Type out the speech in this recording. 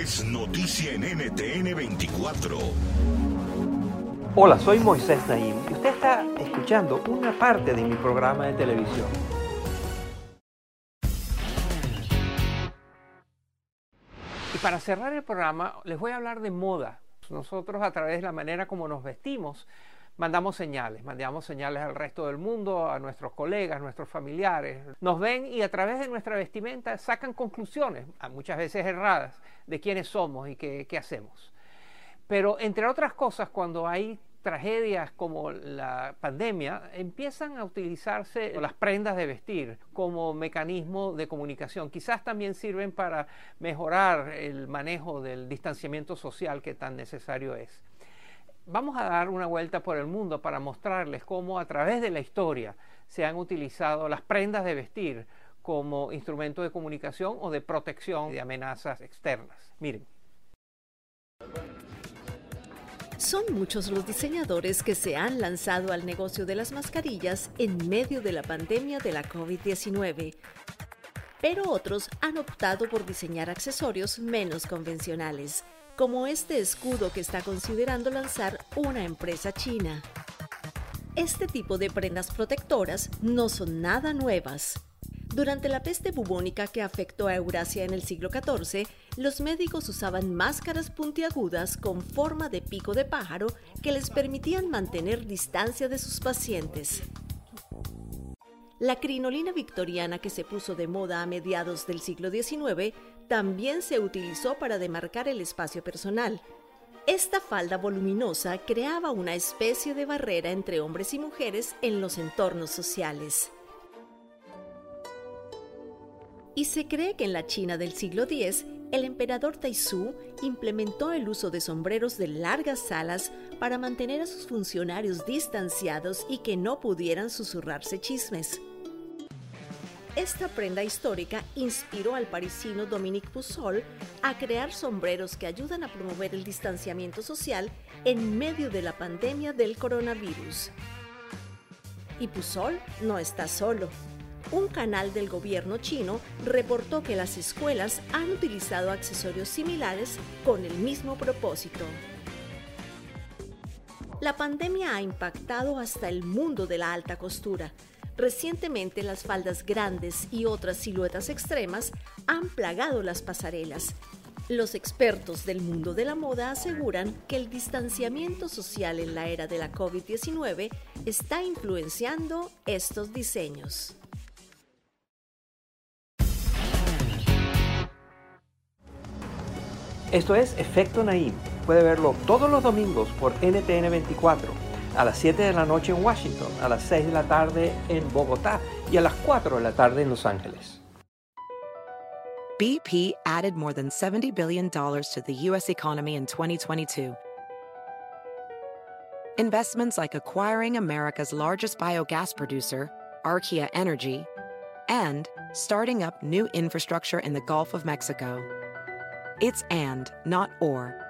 Es noticia en NTN 24. Hola, soy Moisés Naim y usted está escuchando una parte de mi programa de televisión. Y para cerrar el programa, les voy a hablar de moda. Nosotros a través de la manera como nos vestimos, mandamos señales, mandamos señales al resto del mundo, a nuestros colegas, nuestros familiares. Nos ven y a través de nuestra vestimenta sacan conclusiones, muchas veces erradas, de quiénes somos y qué, qué hacemos. Pero entre otras cosas, cuando hay tragedias como la pandemia, empiezan a utilizarse las prendas de vestir como mecanismo de comunicación. Quizás también sirven para mejorar el manejo del distanciamiento social que tan necesario es. Vamos a dar una vuelta por el mundo para mostrarles cómo a través de la historia se han utilizado las prendas de vestir como instrumento de comunicación o de protección de amenazas externas. Miren. Son muchos los diseñadores que se han lanzado al negocio de las mascarillas en medio de la pandemia de la COVID-19, pero otros han optado por diseñar accesorios menos convencionales, como este escudo que está considerando lanzar una empresa china. Este tipo de prendas protectoras no son nada nuevas. Durante la peste bubónica que afectó a Eurasia en el siglo XIV, los médicos usaban máscaras puntiagudas con forma de pico de pájaro que les permitían mantener distancia de sus pacientes. La crinolina victoriana que se puso de moda a mediados del siglo XIX también se utilizó para demarcar el espacio personal. Esta falda voluminosa creaba una especie de barrera entre hombres y mujeres en los entornos sociales y se cree que en la China del siglo X, el emperador Taizu implementó el uso de sombreros de largas alas para mantener a sus funcionarios distanciados y que no pudieran susurrarse chismes. Esta prenda histórica inspiró al parisino Dominique Poussol a crear sombreros que ayudan a promover el distanciamiento social en medio de la pandemia del coronavirus. Y Poussol no está solo un canal del gobierno chino reportó que las escuelas han utilizado accesorios similares con el mismo propósito. La pandemia ha impactado hasta el mundo de la alta costura. Recientemente las faldas grandes y otras siluetas extremas han plagado las pasarelas. Los expertos del mundo de la moda aseguran que el distanciamiento social en la era de la COVID-19 está influenciando estos diseños. Esto es Efecto Naim. Puede verlo todos los domingos por NTN 24, a las 7 de la noche en Washington, a las 6 de la tarde en Bogotá y a las 4 de la tarde en Los Ángeles. BP added more than $70 billion to the U.S. economy in 2022. Investments like acquiring America's largest biogas producer, Archaea Energy, and starting up new infrastructure in the Gulf of Mexico. It's and, not or.